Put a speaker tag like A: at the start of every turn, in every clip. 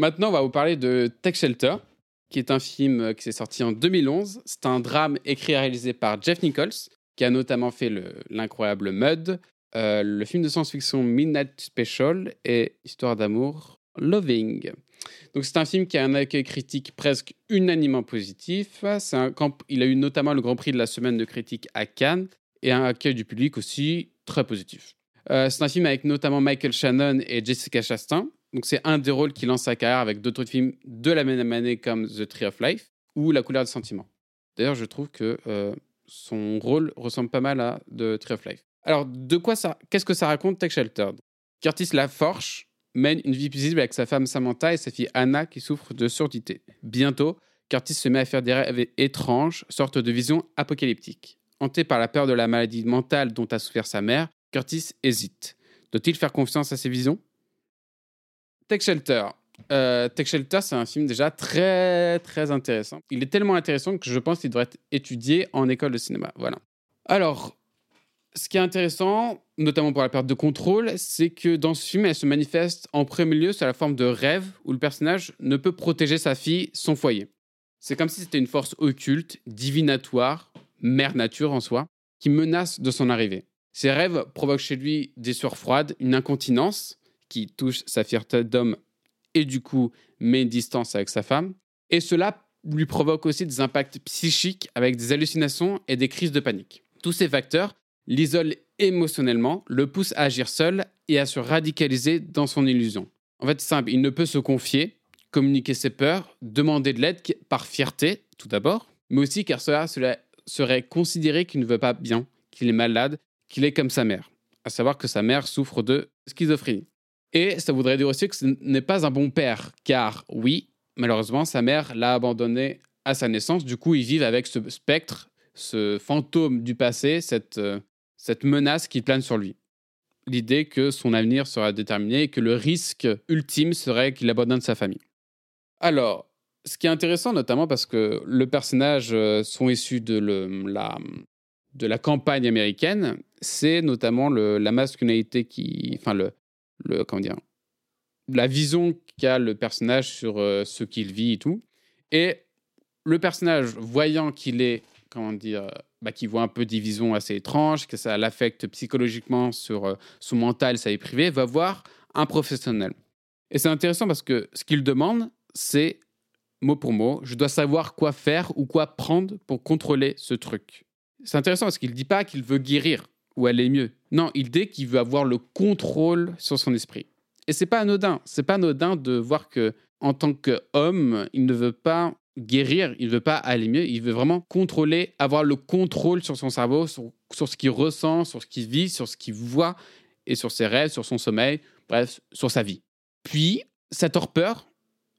A: Maintenant, on va vous parler de Tech Shelter, qui est un film qui s'est sorti en 2011. C'est un drame écrit et réalisé par Jeff Nichols, qui a notamment fait l'incroyable Mud, euh, le film de science-fiction Midnight Special et Histoire d'amour Loving. Donc c'est un film qui a un accueil critique presque unanimement positif. Il a eu notamment le Grand Prix de la semaine de critique à Cannes et un accueil du public aussi très positif. Euh, c'est un film avec notamment Michael Shannon et Jessica Chastain. Donc c'est un des rôles qui lance sa carrière avec d'autres films de la même année comme The Tree of Life ou La couleur du sentiment. D'ailleurs, je trouve que euh, son rôle ressemble pas mal à The Tree of Life. Alors, de quoi ça Qu'est-ce que ça raconte Tech Shelter Curtis Laforge mène une vie paisible avec sa femme Samantha et sa fille Anna qui souffre de surdité. Bientôt, Curtis se met à faire des rêves étranges, sorte de visions apocalyptiques. Hanté par la peur de la maladie mentale dont a souffert sa mère, Curtis hésite. Doit-il faire confiance à ses visions? Tech Shelter. Euh, Tech Shelter, c'est un film déjà très très intéressant. Il est tellement intéressant que je pense qu'il devrait être étudié en école de cinéma. Voilà. Alors, ce qui est intéressant, notamment pour la perte de contrôle, c'est que dans ce film, elle se manifeste en premier lieu sous la forme de rêve où le personnage ne peut protéger sa fille, son foyer. C'est comme si c'était une force occulte, divinatoire, mère nature en soi, qui menace de son arrivée. Ces rêves provoquent chez lui des sueurs froides, une incontinence qui touche sa fierté d'homme et du coup met une distance avec sa femme. Et cela lui provoque aussi des impacts psychiques avec des hallucinations et des crises de panique. Tous ces facteurs l'isolent émotionnellement, le poussent à agir seul et à se radicaliser dans son illusion. En fait, simple, il ne peut se confier, communiquer ses peurs, demander de l'aide par fierté, tout d'abord, mais aussi car cela, cela serait considéré qu'il ne veut pas bien, qu'il est malade, qu'il est comme sa mère, à savoir que sa mère souffre de schizophrénie. Et ça voudrait dire aussi que ce n'est pas un bon père, car oui, malheureusement, sa mère l'a abandonné à sa naissance, du coup, ils vivent avec ce spectre, ce fantôme du passé, cette, euh, cette menace qui plane sur lui. L'idée que son avenir sera déterminé et que le risque ultime serait qu'il abandonne sa famille. Alors, ce qui est intéressant notamment parce que le personnage euh, sont issus de, la, de la campagne américaine, c'est notamment la masculinité qui, enfin le, le comment dire, la vision qu'a le personnage sur euh, ce qu'il vit et tout. Et le personnage, voyant qu'il est, comment dire, bah, qui voit un peu des visions assez étranges, que ça l'affecte psychologiquement sur euh, son mental, sa vie privée, va voir un professionnel. Et c'est intéressant parce que ce qu'il demande, c'est mot pour mot, je dois savoir quoi faire ou quoi prendre pour contrôler ce truc. C'est intéressant parce qu'il ne dit pas qu'il veut guérir ou aller mieux. Non, il dit qu'il veut avoir le contrôle sur son esprit. Et c'est pas anodin. C'est pas anodin de voir que en tant qu'homme, il ne veut pas guérir, il ne veut pas aller mieux, il veut vraiment contrôler, avoir le contrôle sur son cerveau, sur, ce qu'il ressent, sur ce qu'il vit, sur ce qu'il voit, et sur ses rêves, sur son sommeil, bref, sur sa vie. Puis, sa torpeur,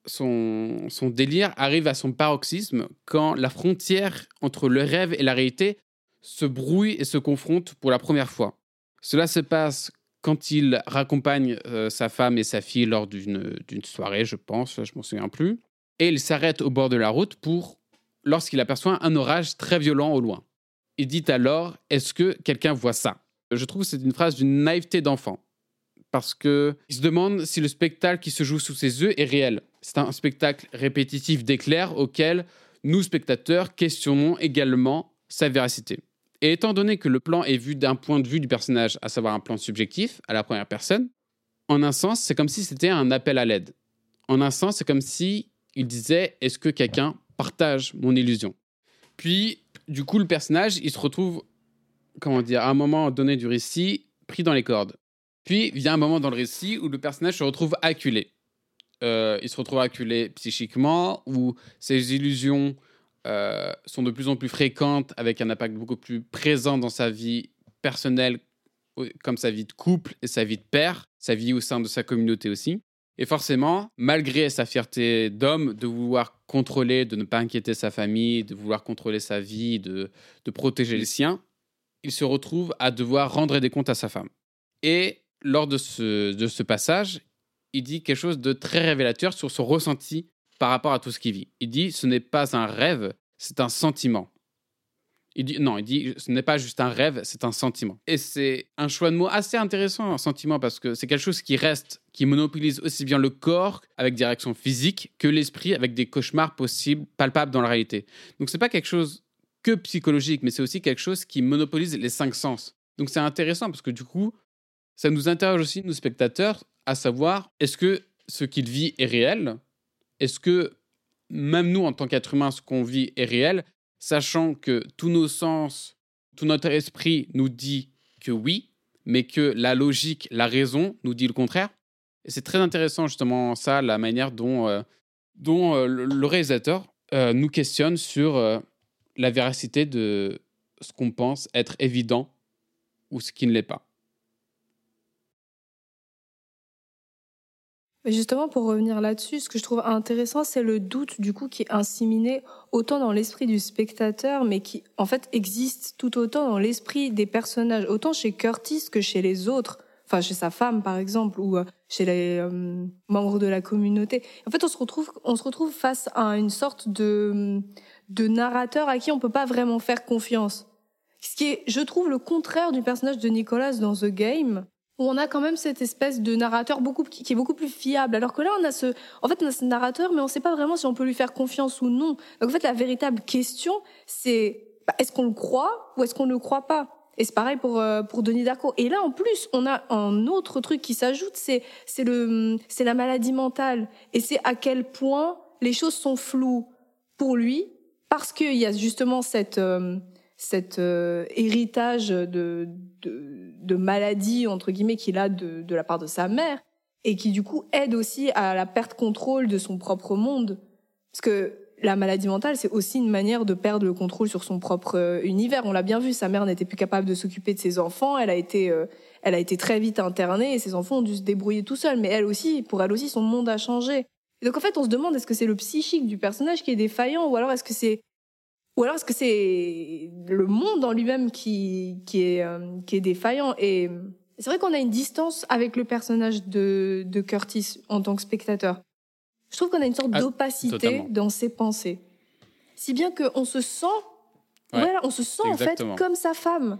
A: son, son délire arrive à son paroxysme quand la frontière entre le rêve et la réalité se brouille et se confronte pour la première fois. Cela se passe quand il raccompagne euh, sa femme et sa fille lors d'une soirée, je pense, je m'en souviens plus et il s'arrête au bord de la route pour lorsqu'il aperçoit un orage très violent au loin. Il dit alors Est-ce que quelqu'un voit ça? Je trouve que c'est une phrase d'une naïveté d'enfant. Parce qu'il se demande si le spectacle qui se joue sous ses yeux est réel. C'est un spectacle répétitif d'éclairs auquel nous, spectateurs, questionnons également sa véracité. Et étant donné que le plan est vu d'un point de vue du personnage, à savoir un plan subjectif, à la première personne, en un sens, c'est comme si c'était un appel à l'aide. En un sens, c'est comme si il disait Est-ce que quelqu'un partage mon illusion? Puis, du coup, le personnage, il se retrouve, comment dire, à un moment donné du récit, pris dans les cordes. Puis vient un moment dans le récit où le personnage se retrouve acculé. Euh, il se retrouve acculé psychiquement, où ses illusions euh, sont de plus en plus fréquentes, avec un impact beaucoup plus présent dans sa vie personnelle, comme sa vie de couple et sa vie de père, sa vie au sein de sa communauté aussi. Et forcément, malgré sa fierté d'homme, de vouloir contrôler, de ne pas inquiéter sa famille, de vouloir contrôler sa vie, de, protéger les siens, il se retrouve à devoir rendre des comptes à sa femme. Et lors de ce, de ce passage, il dit quelque chose de très révélateur sur son ressenti par rapport à tout ce qu'il vit. Il dit ce n'est pas un rêve, c'est un sentiment. Il dit non, il dit ce n'est pas juste un rêve, c'est un sentiment. Et c'est un choix de mots assez intéressant, un sentiment, parce que c'est quelque chose qui reste, qui monopolise aussi bien le corps avec des physiques que l'esprit avec des cauchemars possibles, palpables dans la réalité. Donc c'est pas quelque chose que psychologique, mais c'est aussi quelque chose qui monopolise les cinq sens. Donc c'est intéressant parce que du coup, ça nous interroge aussi, nous spectateurs, à savoir est-ce que ce qu'il vit est réel Est-ce que même nous, en tant qu'être humain, ce qu'on vit est réel, sachant que tous nos sens, tout notre esprit nous dit que oui, mais que la logique, la raison nous dit le contraire? Et c'est très intéressant justement ça, la manière dont, euh, euh, le réalisateur euh, nous questionne sur la véracité de ce qu'on pense être évident ou ce qui ne l'est pas.
B: Justement, pour revenir là-dessus, ce que je trouve intéressant, c'est le doute du coup qui est inséminé autant dans l'esprit du spectateur, mais qui en fait existe tout autant dans l'esprit des personnages, autant chez Curtis que chez les autres, enfin chez sa femme par exemple, ou euh, chez les euh, membres de la communauté. En fait, on se retrouve, on se retrouve face à une sorte de, de narrateur à qui on peut pas vraiment faire confiance. Ce qui est, je trouve, le contraire du personnage de Nicolas dans The Game, où on a quand même cette espèce de narrateur beaucoup qui est beaucoup plus fiable. Alors que là, on a ce, en fait, on a ce narrateur, mais on ne sait pas vraiment si on peut lui faire confiance ou non. Donc en fait, la véritable question, c'est bah, est-ce qu'on le croit ou est-ce qu'on ne le croit pas? Et c'est pareil pour euh, pour Denis Darko. Et là, en plus, on a un autre truc qui s'ajoute, c'est c'est le c'est la maladie mentale et c'est à quel point les choses sont floues pour lui parce qu'il y a justement cette euh, cet euh, héritage de, de, de, maladie, entre guillemets, qu'il a de, de la part de sa mère, et qui du coup aide aussi à la perte contrôle de son propre monde. Parce que la maladie mentale, c'est aussi une manière de perdre le contrôle sur son propre euh, univers. On l'a bien vu, sa mère n'était plus capable de s'occuper de ses enfants, elle a été, euh, elle a été très vite internée, et ses enfants ont dû se débrouiller tout seuls. Mais elle aussi, pour elle aussi, son monde a changé. Donc en fait, on se demande est-ce que c'est le psychique du personnage qui est défaillant, ou alors est-ce que c'est ou alors est-ce que c'est le monde en lui-même qui, qui, est, euh, qui est défaillant Et c'est vrai qu'on a une distance avec le personnage de, de Curtis en tant que spectateur. Je trouve qu'on a une sorte ah, d'opacité dans ses pensées. Si bien qu'on se sent, voilà, on se sent en fait comme sa femme.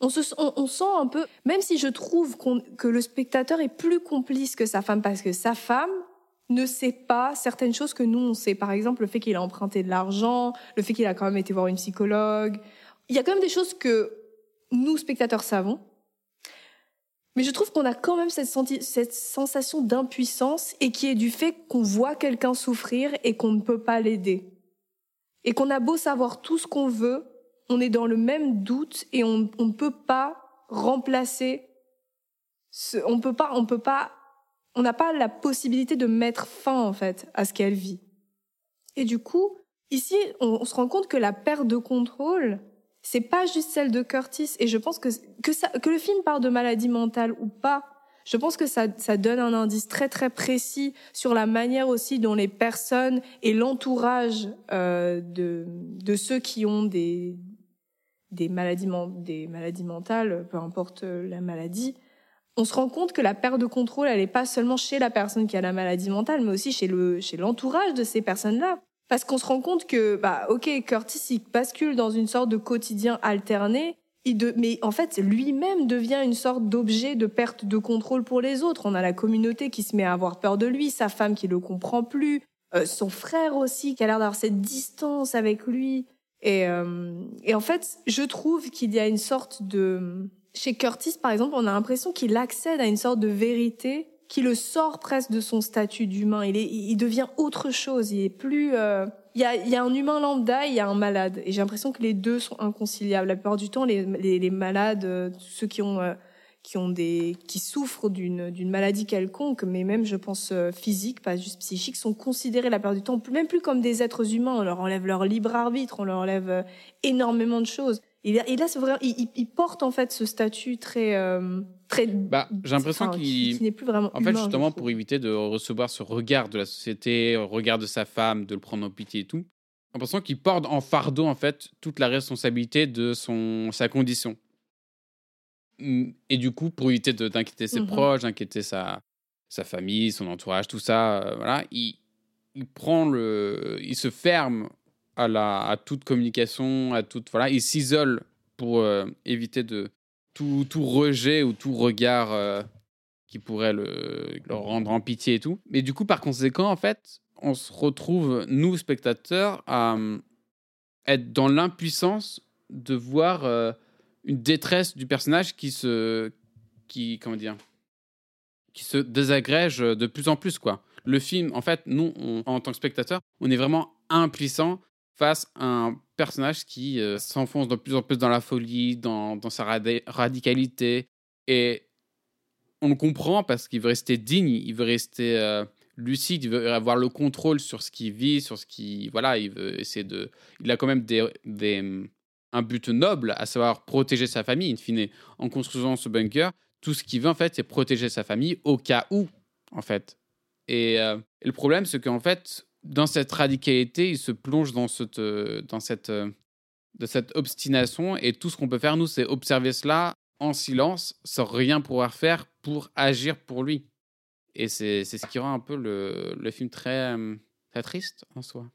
B: On, se, on, sent un peu, même si je trouve que le spectateur est plus complice que sa femme, parce que sa femme, ne sait pas certaines choses que nous on sait. Par exemple, le fait qu'il a emprunté de l'argent, le fait qu'il a quand même été voir une psychologue. Il y a quand même des choses que nous spectateurs savons. Mais je trouve qu'on a quand même cette, cette sensation d'impuissance et qui est du fait qu'on voit quelqu'un souffrir et qu'on ne peut pas l'aider. Et qu'on a beau savoir tout ce qu'on veut, on est dans le même doute et on ne peut pas remplacer ce, on peut pas, on peut pas on n'a pas la possibilité de mettre fin en fait à ce qu'elle vit. Et du coup, ici, on, se rend compte que la perte de contrôle, c'est pas juste celle de Curtis. Et je pense que que, ça, que le film parle de maladie mentale ou pas, je pense que ça, ça donne un indice très très précis sur la manière aussi dont les personnes et l'entourage euh, de, de ceux qui ont des, des, maladies, des maladies mentales, peu importe la maladie, on se rend compte que la perte de contrôle, elle n'est pas seulement chez la personne qui a la maladie mentale, mais aussi chez le chez l'entourage de ces personnes-là. Parce qu'on se rend compte que, bah, ok, Curtis, il bascule dans une sorte de quotidien alterné, mais en fait, lui-même devient une sorte d'objet de perte de contrôle pour les autres. On a la communauté qui se met à avoir peur de lui, sa femme qui le comprend plus, euh, son frère aussi qui a l'air d'avoir cette distance avec lui. Et, euh, et en fait, je trouve qu'il y a une sorte de chez Curtis, par exemple, on a l'impression qu'il accède à une sorte de vérité qui le sort presque de son statut d'humain. Il, est, il devient autre chose. Il est plus. Euh, il, y a, il y a un humain lambda, il y a un malade, et j'ai l'impression que les deux sont inconciliables. La plupart du temps, les, les, les malades, euh, ceux qui ont euh, qui ont des qui souffrent d'une d'une maladie quelconque, mais même je pense physique, pas juste psychique, sont considérés la plupart du temps même plus comme des êtres humains. On leur enlève leur libre arbitre, on leur enlève énormément de choses. Il, il, a vrai, il, il, porte en fait ce statut très, euh, très.
A: Bah, j'ai l'impression qu'il
B: n'est plus vraiment.
A: En fait, justement, pour éviter de recevoir ce regard de la société, le regard de sa femme, de le prendre en pitié et tout, j'ai l'impression qu'il porte en fardeau en fait toute la responsabilité de son sa condition. Mmh, et du coup, pour éviter d'inquiéter ses mmh proches, d'inquiéter sa sa famille, son entourage, tout ça, euh, voilà, il, il prend le, il se ferme à, la, à toute communication, à toute voilà, il s'isole pour euh, éviter de tout, tout rejet ou tout regard euh, qui pourrait le, le rendre en pitié et tout. Mais du coup, par conséquent, en fait, on se retrouve, nous, spectateurs, à euh, être dans l'impuissance de voir une détresse du personnage qui se. qui. comment dire qui se désagrège de plus en plus, quoi. Le film, en fait, nous, en tant que spectateurs, on est vraiment impuissant face à un personnage qui euh, s'enfonce de plus en plus dans la folie, dans, sa radi- radicalité. Et on le comprend parce qu'il veut rester digne, il veut rester euh, lucide, il veut avoir le contrôle sur ce qu'il vit, sur ce qui. Voilà, il veut essayer de. Il a quand même des, des, un but noble, à savoir protéger sa famille, in fine. En construisant ce bunker, tout ce qu'il veut, en fait, c'est protéger sa famille au cas où, en fait. Et, euh, et le problème, c'est qu'en fait, dans cette radicalité, il se plonge dans cette, dans cette, euh, de cette obstination. Et tout ce qu'on peut faire, nous, c'est observer cela en silence, sans rien pouvoir faire pour agir pour lui. Et c'est ce qui rend un peu le, le film très, très triste en soi.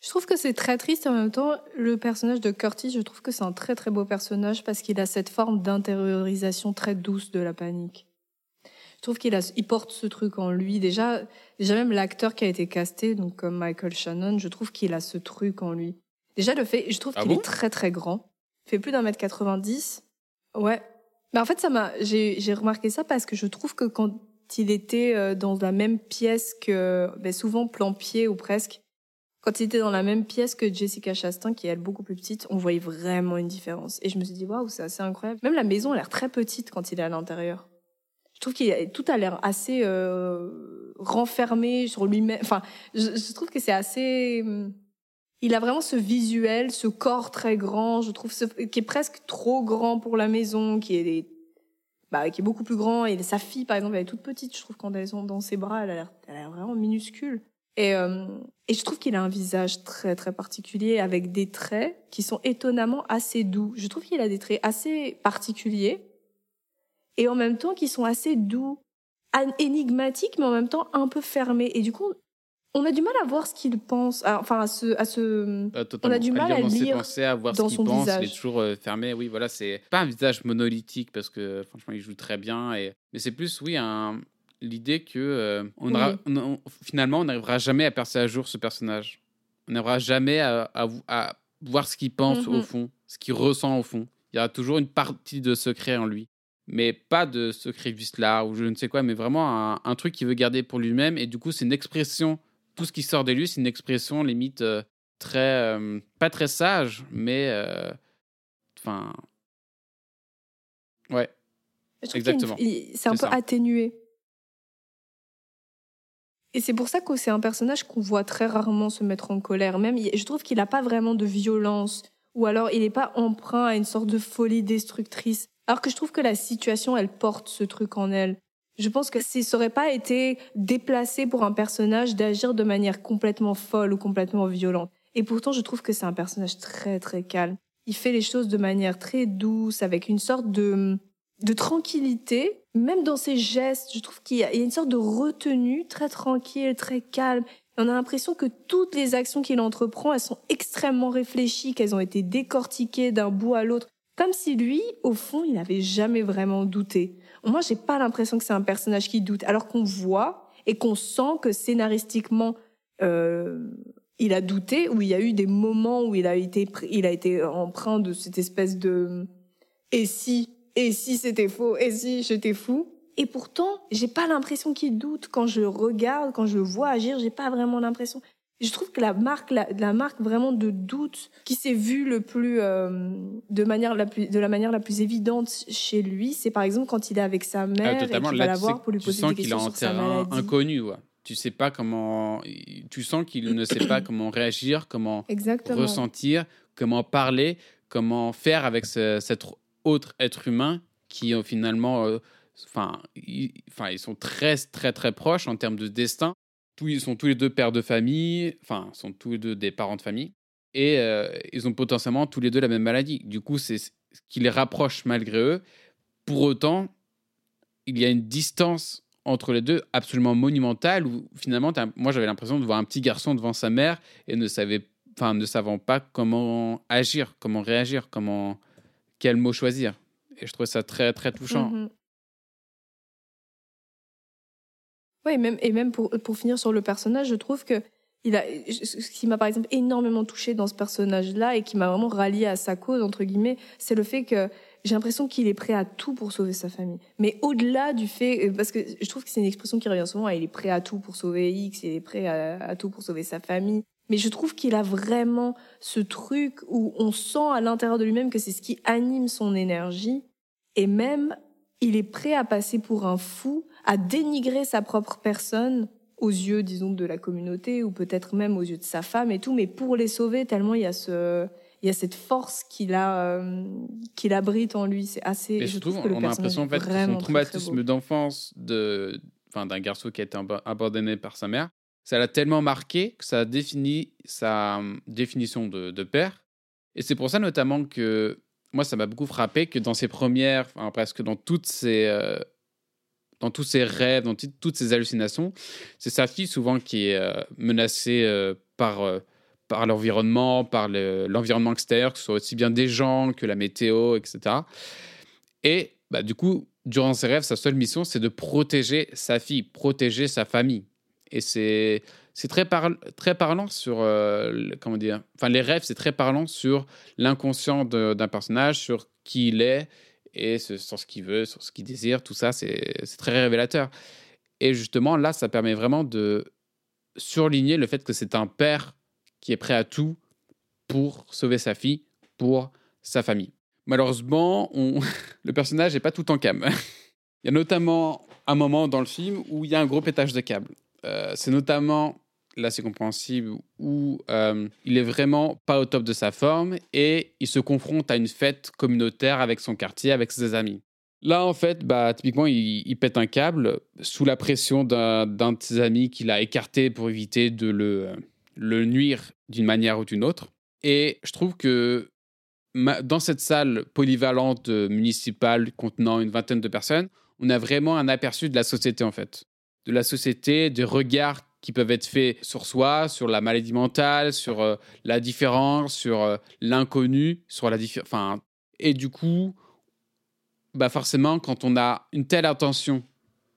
B: Je trouve que c'est très triste en même temps, le personnage de Curtis, je trouve que c'est un très très beau personnage parce qu'il a cette forme d'intériorisation très douce de la panique. Je trouve qu'il a, il porte ce truc en lui. Déjà, déjà même l'acteur qui a été casté, donc comme Michael Shannon, je trouve qu'il a ce truc en lui. Déjà le fait, je trouve
A: Ah
B: qu'il
A: bon?
B: est très très grand. Il fait plus d'un mètre 90. Ouais. Mais en fait, ça m'a, j'ai, j'ai remarqué ça parce que je trouve que quand il était euh, dans la même pièce que, ben souvent plan pied ou presque, quand il était dans la même pièce que Jessica Chastain, qui est elle beaucoup plus petite, on voyait vraiment une différence. Et je me suis dit, waouh, c'est assez incroyable. Même la maison a l'air très petite quand il est à l'intérieur. Je trouve qu'il a- tout a l'air assez euh, renfermé sur lui-même. Enfin, je, je trouve que c'est assez. hum, Il a vraiment ce visuel, ce corps très grand. Je trouve ce, qui est presque trop grand pour la maison, qui est bah, qui est beaucoup plus grand. Et sa fille, par exemple, elle est toute petite. Je trouve quand elles sont dans ses bras, elle a l'air, elle a l'air vraiment minuscule. Et, euh, et je trouve qu'il a un visage très très particulier avec des traits qui sont étonnamment assez doux. Je trouve qu'il a des traits assez particuliers et en même temps qui sont assez doux, énigmatiques mais en même temps un peu fermés. Et du coup, on a du mal à voir ce qu'il pense, à- enfin à ce, à ce.
A: Euh, totalement.
B: du mal à
A: ses
B: lire
A: pensées, à voir
B: dans
A: ce
B: son
A: qu'il pense. Il est
B: visage.
A: toujours euh, fermé. Oui, voilà, c'est pas un visage monolithique parce que franchement, il joue très bien. Et... Mais c'est plus, oui, un... l'idée que euh, on
B: Oui.
A: on- on- finalement, on n'arrivera jamais à percer à jour ce personnage. On n'arrivera jamais à, à, à voir ce qu'il pense au
B: Mhm.
A: fond, ce qu'il ressent au fond. Il y aura toujours une partie de secret en lui. Mais pas de secret là ou je ne sais quoi, mais vraiment un, un truc qu'il veut garder pour lui-même. Et du coup, c'est une expression. Tout ce qui sort de lui, c'est une expression limite euh, très. euh, pas très sage, mais. euh, Enfin. ouais.
B: Je a une-
A: Exactement.
B: C'est un peu
A: ça.
B: atténué. Et c'est pour ça que c'est un personnage qu'on voit très rarement se mettre en colère. Même, je trouve qu'il n'a pas vraiment de violence. Ou alors, il n'est pas emprunt à une sorte de folie destructrice. Alors que je trouve que la situation, elle porte ce truc en elle. Je pense que ça n'aurait pas été déplacé pour un personnage d'agir de manière complètement folle ou complètement violente. Et pourtant, je trouve que c'est un personnage très, très calme. Il fait les choses de manière très douce, avec une sorte de, de tranquillité, même dans ses gestes. Je trouve qu'il y a une sorte de retenue très tranquille, très calme. On a l'impression que toutes les actions qu'il entreprend, elles sont extrêmement réfléchies, qu'elles ont été décortiquées d'un bout à l'autre. Comme si lui, au fond, il n'avait jamais vraiment douté. Moi, j'ai pas l'impression que c'est un personnage qui doute, alors qu'on voit et qu'on sent que scénaristiquement, euh, il a douté, où il y a eu des moments où il a été, il a été empreint de cette espèce de et si, et si c'était faux, et si j'étais fou? Et pourtant, j'ai pas l'impression qu'il doute quand je regarde, quand je le vois agir, j'ai pas vraiment l'impression. Je trouve que la marque, la, la marque vraiment de doute qui s'est vue le plus, euh, de manière la plus, de la manière la plus évidente chez lui, c'est par exemple quand il est avec sa
A: Ah,
B: mère et
A: totalement.
B: qu'il va la voir pour lui
A: tu
B: poser
A: sens
B: des
A: qu'il est
B: questions
A: en
B: sur sa
A: terrain
B: maladie.
A: inconnu. Ouais. Tu sais pas comment. Tu sens qu'il ne sait pas comment réagir, comment
B: Exactement.
A: ressentir, comment parler, comment faire avec ce- cet autre être humain qui euh, finalement, euh, enfin, ils, ils sont très très très proches en termes de destin. Ils sont tous les deux pères de famille, enfin, sont tous les deux des parents de famille, et euh, ils ont potentiellement tous les deux la même maladie. Du coup, c'est ce qui les rapproche malgré eux. Pour autant, il y a une distance entre les deux absolument monumentale où finalement, moi j'avais l'impression de voir un petit garçon devant sa mère et ne savait, enfin, ne savant pas comment agir, comment réagir, comment, quel mot choisir. Et je trouvais ça très, très touchant.
B: Mhm. Oui, même, et même pour, pour finir sur le personnage, je trouve que il a, ce qui m'a par exemple énormément touché dans ce personnage-là et qui m'a vraiment rallié à sa cause, entre guillemets, c'est le fait que j'ai l'impression qu'il est prêt à tout pour sauver sa famille. Mais au-delà du fait, euh, parce que je trouve que c'est une expression qui revient souvent, il est prêt à tout pour sauver X, il est prêt à, tout pour sauver sa famille. Mais je trouve qu'il a vraiment ce truc où on sent à l'intérieur de lui-même que c'est ce qui anime son énergie. Et même, il est prêt à passer pour un fou, à dénigrer sa propre personne aux yeux, disons, de la communauté ou peut-être même aux yeux de sa femme et tout, mais pour les sauver, tellement il y a ce, il y a cette force qu'il a, euh, qu'il abrite en lui. C'est assez.
A: Et je, trouve, que on a l'impression en fait que son traumatisme d'enfance de, enfin, d'un garçon qui a été abandonné par sa mère, ça l'a tellement marqué que ça a défini sa euh, définition de, de père. Et c'est pour ça notamment que moi, ça m'a beaucoup frappé que dans ses premières, enfin, presque dans toutes ses, euh, dans tous ses rêves, dans toutes ses hallucinations, c'est sa fille souvent qui est menacée par par l'environnement, par l'environnement extérieur, que ce soit aussi bien des gens que la météo, etc. Et bah, du coup, durant ses rêves, sa seule mission, c'est de protéger sa fille, protéger sa famille. Et c'est très, très parlant sur euh, comment dire enfin les rêves c'est très parlant sur l'inconscient d'un personnage sur qui il est et sur ce qu'il veut sur ce qu'il désire tout ça c'est très révélateur et justement là ça permet vraiment de surligner le fait que c'est un père qui est prêt à tout pour sauver sa fille, pour sa famille. Malheureusement, le personnage n'est pas tout en cam. il y a notamment un moment dans le film où il y a un gros pétage de câble. Euh, c'est notamment, là c'est compréhensible, où euh, il est vraiment pas au top de sa forme et il se confronte à une fête communautaire avec son quartier, avec ses amis. Là, en fait, bah, typiquement, il, pète un câble sous la pression d'un de ses amis qu'il a écarté pour éviter de le, le nuire d'une manière ou d'une autre. Et je trouve que dans cette salle polyvalente euh, municipale contenant une vingtaine de personnes, on a vraiment un aperçu de la société en fait. De la société, des regards qui peuvent être faits sur soi, sur la maladie mentale, sur euh, la différence, sur euh, l'inconnu, sur la différence. Et du coup, bah forcément, quand on a une telle attention,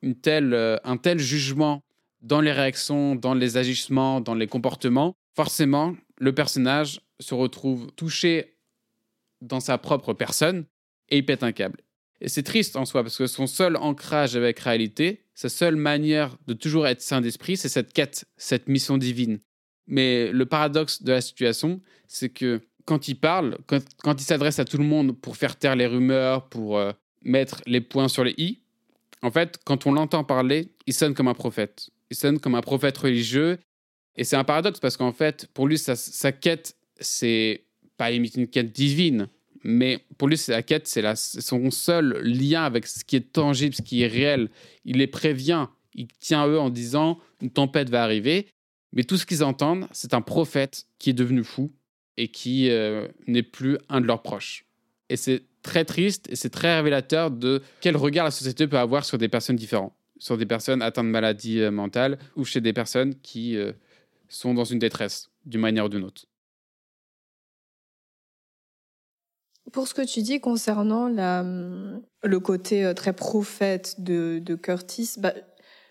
A: une telle, un tel jugement dans les réactions, dans les agissements, dans les comportements, forcément, le personnage se retrouve touché dans sa propre personne et il pète un câble. Et c'est triste en soi parce que son seul ancrage avec réalité, sa seule manière de toujours être saint d'esprit, c'est cette quête, cette mission divine. Mais le paradoxe de la situation, c'est que quand il parle, quand, il s'adresse à tout le monde pour faire taire les rumeurs, pour euh, mettre les points sur les i, en fait, quand on l'entend parler, il sonne comme un prophète il sonne comme un prophète religieux. Et c'est un paradoxe parce qu'en fait, pour lui, sa, quête, c'est pas limite une quête divine, mais pour lui, la quête, c'est son seul lien avec ce qui est tangible, ce qui est réel. Il les prévient, il tient eux en disant une tempête va arriver, mais tout ce qu'ils entendent, c'est un prophète qui est devenu fou et qui euh, n'est plus un de leurs proches. Et c'est très triste et c'est très révélateur de quel regard la société peut avoir sur des personnes différentes sur des personnes atteintes de maladies euh, mentales ou chez des personnes qui euh, sont dans une détresse d'une manière ou d'une autre.
B: Pour ce que tu dis concernant la, le côté euh, très prophète de, de Curtis, bah,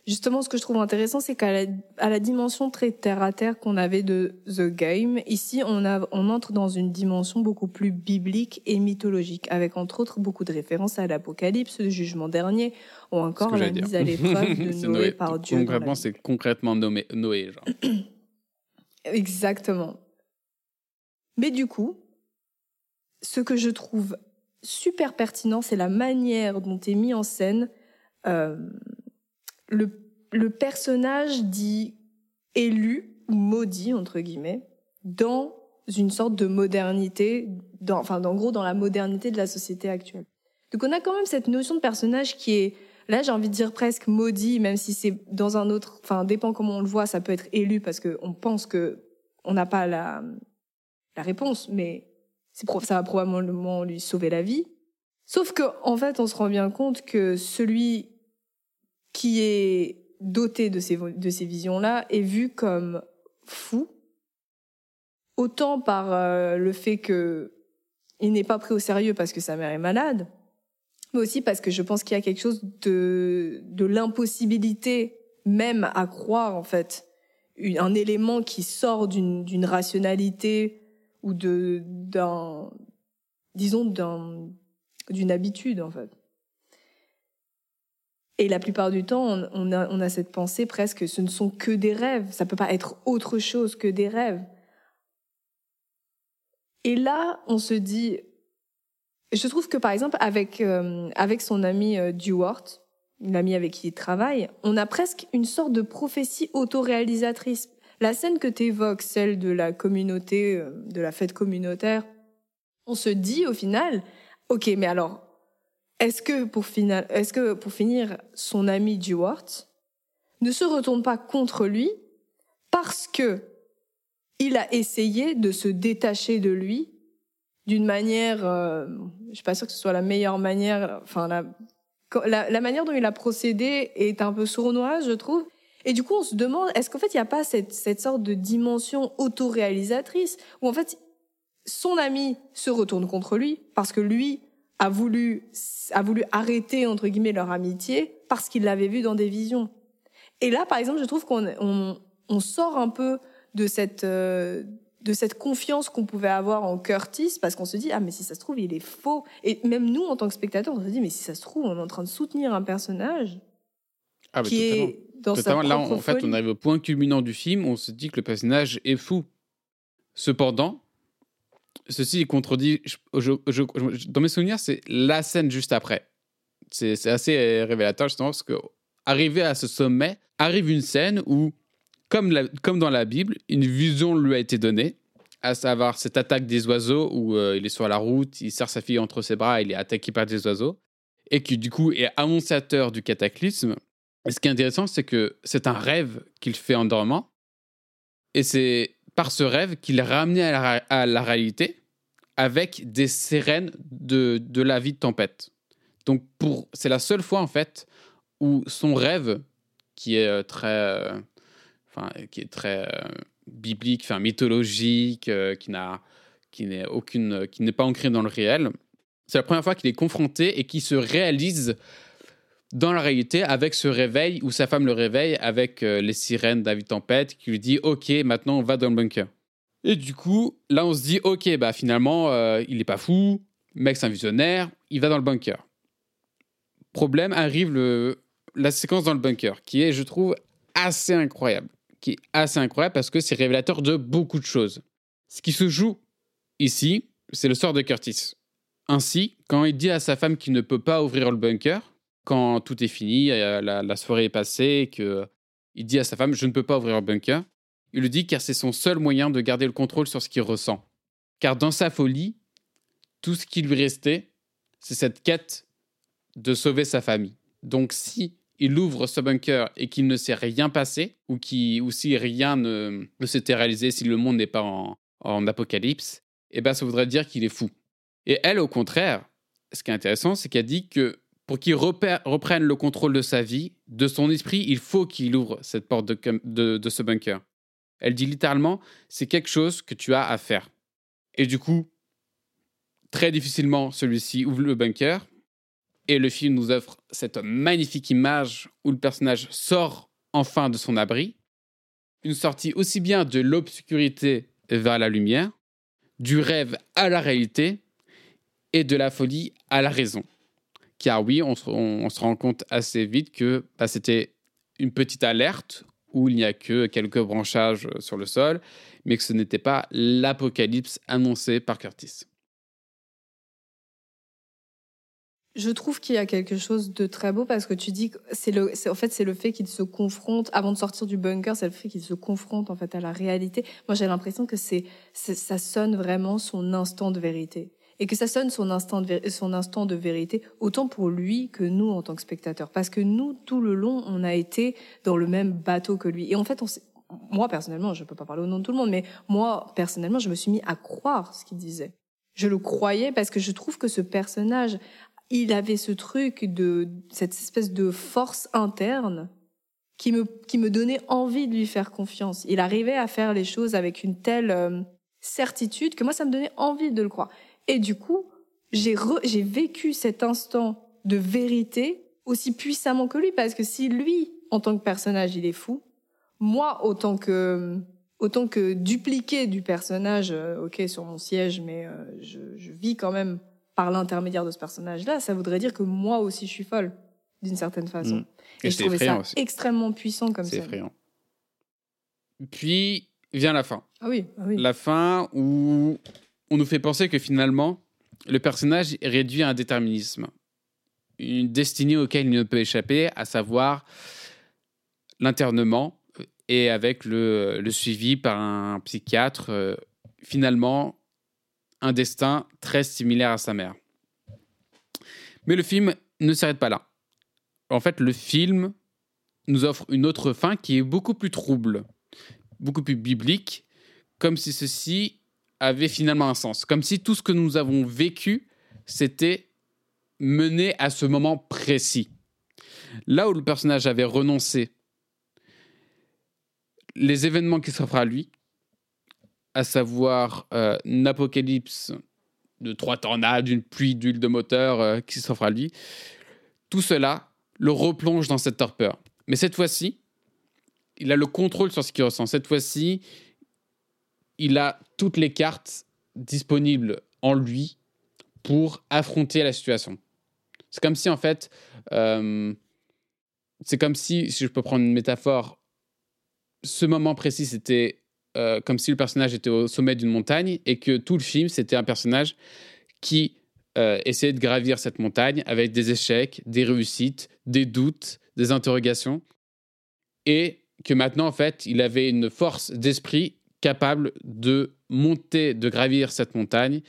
B: Justement, ce que je trouve intéressant, c'est qu'à la, à la dimension très terre à terre qu'on avait de The Game, ici, on, a, on entre dans une dimension beaucoup plus biblique et mythologique, avec entre autres beaucoup de références à l'Apocalypse, le jugement dernier, ou encore la mise à l'épreuve de Noé, par Dieu.
A: Concrètement, c'est concrètement Noé, Noé genre.
B: Exactement. Mais du coup, ce que je trouve super pertinent, c'est la manière dont est mis en scène euh, le, personnage dit élu ou maudit entre guillemets dans une sorte de modernité, dans, enfin, en gros, dans la modernité de la société actuelle. Donc, on a quand même cette notion de personnage qui est, là, j'ai envie de dire presque maudit, même si c'est dans un autre, enfin, dépend comment on le voit, ça peut être élu parce qu'on pense que on n'a pas la, la réponse, mais ça va probablement lui sauver la vie. Sauf que, en fait, on se rend bien compte que celui qui est doté de ces, visions-là est vu comme fou, autant par euh, le fait que il n'est pas pris au sérieux parce que sa mère est malade, mais aussi parce que je pense qu'il y a quelque chose de, de l'impossibilité même à croire en fait, un élément qui sort d'une rationalité ou de d'un disons d'un d'une habitude en fait. Et la plupart du temps, on, a, on cette pensée presque, ce ne sont que des rêves, ça peut pas être autre chose que des rêves. Et là, on se dit, je trouve que par exemple avec euh, avec son ami euh, Dewart, amie avec qui il travaille, on a presque une sorte de prophétie autoréalisatrice. La scène que tu évoques, celle de la communauté, euh, de la fête communautaire, on se dit au final, ok, mais alors, est-ce que pour, est-ce que pour finir, son ami Dewart ne se retourne pas contre lui parce que il a essayé de se détacher de lui d'une manière, euh, je suis pas sûre que ce soit la meilleure manière, enfin la, la, manière dont il a procédé est un peu sournoise, je trouve. Et du coup, on se demande, est-ce qu'en fait, il n'y a pas cette, cette sorte de dimension autoréalisatrice où en fait, son ami se retourne contre lui parce que lui a voulu, a voulu arrêter, entre guillemets, leur amitié parce qu'il l'avait vu dans des visions. Et là, par exemple, je trouve qu'on on, on sort un peu de cette, euh, de cette confiance qu'on pouvait avoir en Curtis parce qu'on se dit, ah, mais si ça se trouve, il est faux. Et même nous, en tant que spectateurs, on se dit, mais si ça se trouve, on est en train de soutenir un personnage
A: ah, qui est dans sa Là, en fait, on arrive au point culminant du film, on se dit que le personnage est fou. Cependant, ceci est contredit. dans mes souvenirs, c'est la scène juste après. C'est assez révélateur, justement, parce que arrivé à ce sommet, arrive une scène où, comme, comme dans la Bible, une vision lui a été donnée, à savoir cette attaque des oiseaux où euh, il est sur la route, il serre sa fille entre ses bras, il est attaqué par des oiseaux, et qui du coup est annonciateur du cataclysme. Ce qui est intéressant, c'est que c'est un rêve qu'il fait en dormant, et c'est par ce rêve qu'il est ramené à la, réalité avec des sirènes de, de la vie de tempête. Donc pour c'est la seule fois en fait où son rêve qui est euh, très euh, enfin qui est très euh, biblique, enfin mythologique, qui n'a qui n'est aucune qui n'est pas ancré dans le réel. C'est la première fois qu'il est confronté et qui se réalise dans la réalité, avec ce réveil, où sa femme le réveille avec euh, les sirènes David Tempête, qui lui dit Ok, maintenant on va dans le bunker. Et du coup, là on se dit Ok, bah finalement, euh, il est pas fou, mec c'est un visionnaire, il va dans le bunker. Problème, arrive le, la séquence dans le bunker, qui est, je trouve, assez incroyable. Qui est assez incroyable parce que c'est révélateur de beaucoup de choses. Ce qui se joue ici, c'est le sort de Curtis. Ainsi, quand il dit à sa femme qu'il ne peut pas ouvrir le bunker, quand tout est fini, la, soirée est passée, que il dit à sa femme Je ne peux pas ouvrir le bunker. Il le dit car c'est son seul moyen de garder le contrôle sur ce qu'il ressent. Car dans sa folie, tout ce qui lui restait, c'est cette quête de sauver sa famille. Donc si il ouvre ce bunker et qu'il ne s'est rien passé, ou, qui, ou si rien ne, s'était réalisé, si le monde n'est pas en, apocalypse, eh ben ça voudrait dire qu'il est fou. Et elle, au contraire, ce qui est intéressant, c'est qu'elle dit que pour qu'il reprenne le contrôle de sa vie, de son esprit, il faut qu'il ouvre cette porte de, ce bunker. Elle dit littéralement, c'est quelque chose que tu as à faire. Et du coup, très difficilement, celui-ci ouvre le bunker. Et le film nous offre cette magnifique image où le personnage sort enfin de son abri. Une sortie aussi bien de l'obscurité vers la lumière, du rêve à la réalité et de la folie à la raison. Car oui, on se, rend compte assez vite que bah, c'était une petite alerte où il n'y a que quelques branchages euh, sur le sol, mais que ce n'était pas l'apocalypse annoncé par Curtis.
B: Je trouve qu'il y a quelque chose de très beau parce que tu dis que c'est le, en fait, c'est le fait qu'il se confronte avant de sortir du bunker, c'est le fait qu'il se confronte en fait à la réalité. Moi, j'ai l'impression que c'est, ça sonne vraiment son instant de vérité et que ça sonne son instant, de, son instant de vérité, autant pour lui que nous en tant que spectateurs. Parce que nous, tout le long, on a été dans le même bateau que lui. Et en fait, moi personnellement, je peux pas parler au nom de tout le monde, mais moi personnellement, je me suis mis à croire ce qu'il disait. Je le croyais parce que je trouve que ce personnage il avait ce truc de cette espèce de force interne qui me qui me donnait envie de lui faire confiance. Il arrivait à faire les choses avec une telle euh, certitude que moi ça me donnait envie de le croire. Et du coup, j'ai j'ai vécu cet instant de vérité aussi puissamment que lui parce que si lui en tant que personnage, il est fou, moi autant que autant que dupliqué du personnage, euh, ok sur mon siège, mais euh, je, je vis quand même par l'intermédiaire de ce personnage-là, ça voudrait dire que moi aussi je suis folle, d'une certaine façon.
A: Mm.
B: Et,
A: Et
B: je
A: c'est
B: trouvais ça
A: aussi.
B: extrêmement puissant comme
A: C'est
B: ça.
A: effrayant. Puis vient la fin.
B: Ah oui, ah oui.
A: La fin où on nous fait penser que finalement, le personnage est réduit à un déterminisme. Une destinée auquel il ne peut échapper, à savoir l'internement et avec le, le suivi par un psychiatre, euh, finalement, un destin très similaire à sa mère. Mais le film ne s'arrête pas là. En fait, le film nous offre une autre fin qui est beaucoup plus trouble, beaucoup plus biblique, comme si ceci avait finalement un sens, comme si tout ce que nous avons vécu, c'était mené à ce moment précis. Là où le personnage avait renoncé, les événements qui s'offrent à lui, à savoir euh, un apocalypse de trois tornades, une pluie d'huile de moteur euh, qui s'offre à lui, tout cela le replonge dans cette torpeur. Mais cette fois-ci, il a le contrôle sur ce qu'il ressent. Cette fois-ci, il a toutes les cartes disponibles en lui pour affronter la situation. C'est comme si, en fait, euh, c'est comme si, si je peux prendre une métaphore, ce moment précis, c'était euh, comme si le personnage était au sommet d'une montagne et que tout le film, c'était un personnage qui euh, essayait de gravir cette montagne avec des échecs, des réussites, des doutes, des interrogations. Et que maintenant, en fait, il avait une force d'esprit capable de monter, de gravir cette montagne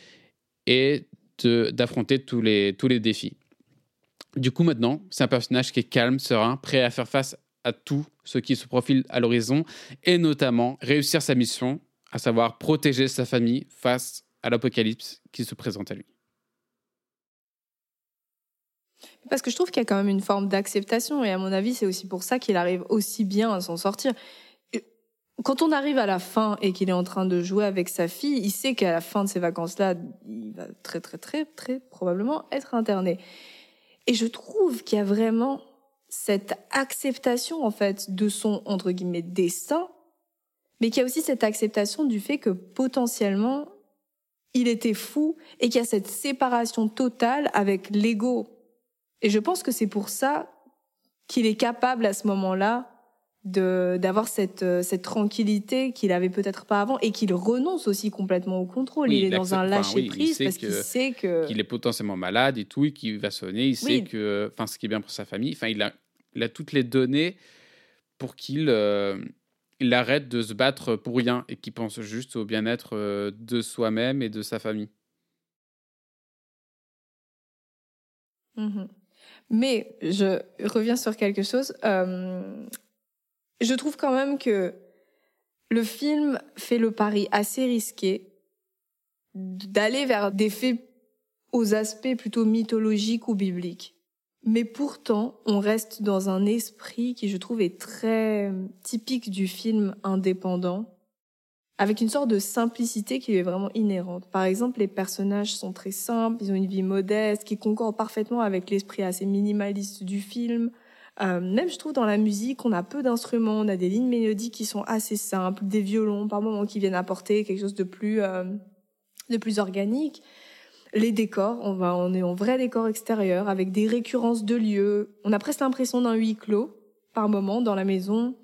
A: et d'affronter tous les, tous les défis. Du coup, maintenant, c'est un personnage qui est calme, serein, prêt à faire face à tout ce qui se profile à l'horizon et notamment réussir sa mission, à savoir protéger sa famille face à l'apocalypse qui se présente à lui.
B: Parce que je trouve qu'il y a quand même une forme d'acceptation et à mon avis, c'est aussi pour ça qu'il arrive aussi bien à s'en sortir. Quand on arrive à la fin et qu'il est en train de jouer avec sa fille, il sait qu'à la fin de ces vacances-là, il va très très très très probablement être interné. Et je trouve qu'il y a vraiment cette acceptation en fait de son entre guillemets destin, mais qu'il y a aussi cette acceptation du fait que potentiellement il était fou et qu'il y a cette séparation totale avec l'ego. Et je pense que c'est pour ça qu'il est capable à ce moment-là d'avoir cette euh, cette tranquillité qu'il avait peut-être pas avant et qu'il renonce aussi complètement au contrôle.
A: Oui,
B: il est dans un
A: accepte- enfin, oui,
B: lâcher prise parce qu'il sait que
A: Qu'il est potentiellement malade et tout, et qu'il va sonner, il sait que, enfin, ce qui est bien pour sa famille, enfin, il a, il a toutes les données pour qu'il euh, il arrête de se battre pour rien et qu'il pense juste au bien-être euh, de soi-même et de sa famille.
B: Mhm. Mais je reviens sur quelque chose. Euh, je trouve quand même que le film fait le pari assez risqué d'aller vers des faits aux aspects plutôt mythologiques ou bibliques. Mais pourtant, on reste dans un esprit qui, je trouve, est très typique du film indépendant, avec une sorte de simplicité qui lui est vraiment inhérente. Par exemple, les personnages sont très simples, ils ont une vie modeste, qui concorde parfaitement avec l'esprit assez minimaliste du film. Euh, même, je trouve, dans la musique, on a peu d'instruments, on a des lignes mélodiques qui sont assez simples, des violons par moments qui viennent apporter quelque chose de plus, euh, de plus organique. Les décors, on va, on est en vrai décor extérieur avec des récurrences de lieux. On a presque l'impression d'un huis clos par moment dans la maison.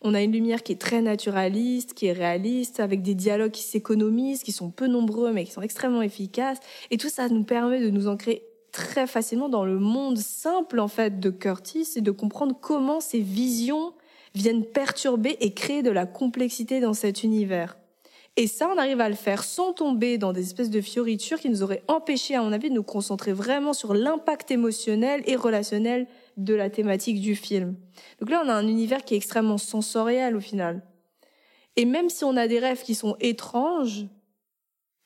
B: On a une lumière qui est très naturaliste, qui est réaliste, avec des dialogues qui s'économisent, qui sont peu nombreux mais qui sont extrêmement efficaces. Et tout ça nous permet de nous ancrer très facilement dans le monde simple en fait de Curtis et de comprendre comment ces visions viennent perturber et créer de la complexité dans cet univers. Et ça, on arrive à le faire sans tomber dans des espèces de fioritures qui nous auraient empêché, à mon avis, de nous concentrer vraiment sur l'impact émotionnel et relationnel de la thématique du film. Donc là, on a un univers qui est extrêmement sensoriel au final. Et même si on a des rêves qui sont étranges,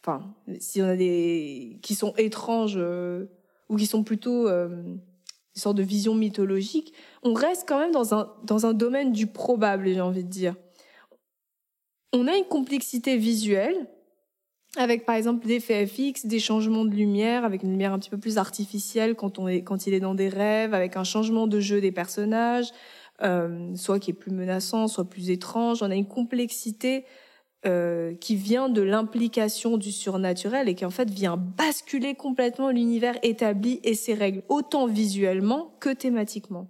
B: enfin, si on a des qui sont étranges euh, ou qui sont plutôt euh, des sortes de visions mythologiques, on reste quand même dans un, dans un domaine du probable, j'ai envie de dire. On a une complexité visuelle, avec par exemple des effets FX, des changements de lumière, avec une lumière un petit peu plus artificielle quand, on est, quand il est dans des rêves, avec un changement de jeu des personnages, euh, soit qui est plus menaçant, soit plus étrange. On a une complexité euh, qui vient de l'implication du surnaturel et qui en fait vient basculer complètement l'univers établi et ses règles, autant visuellement que thématiquement.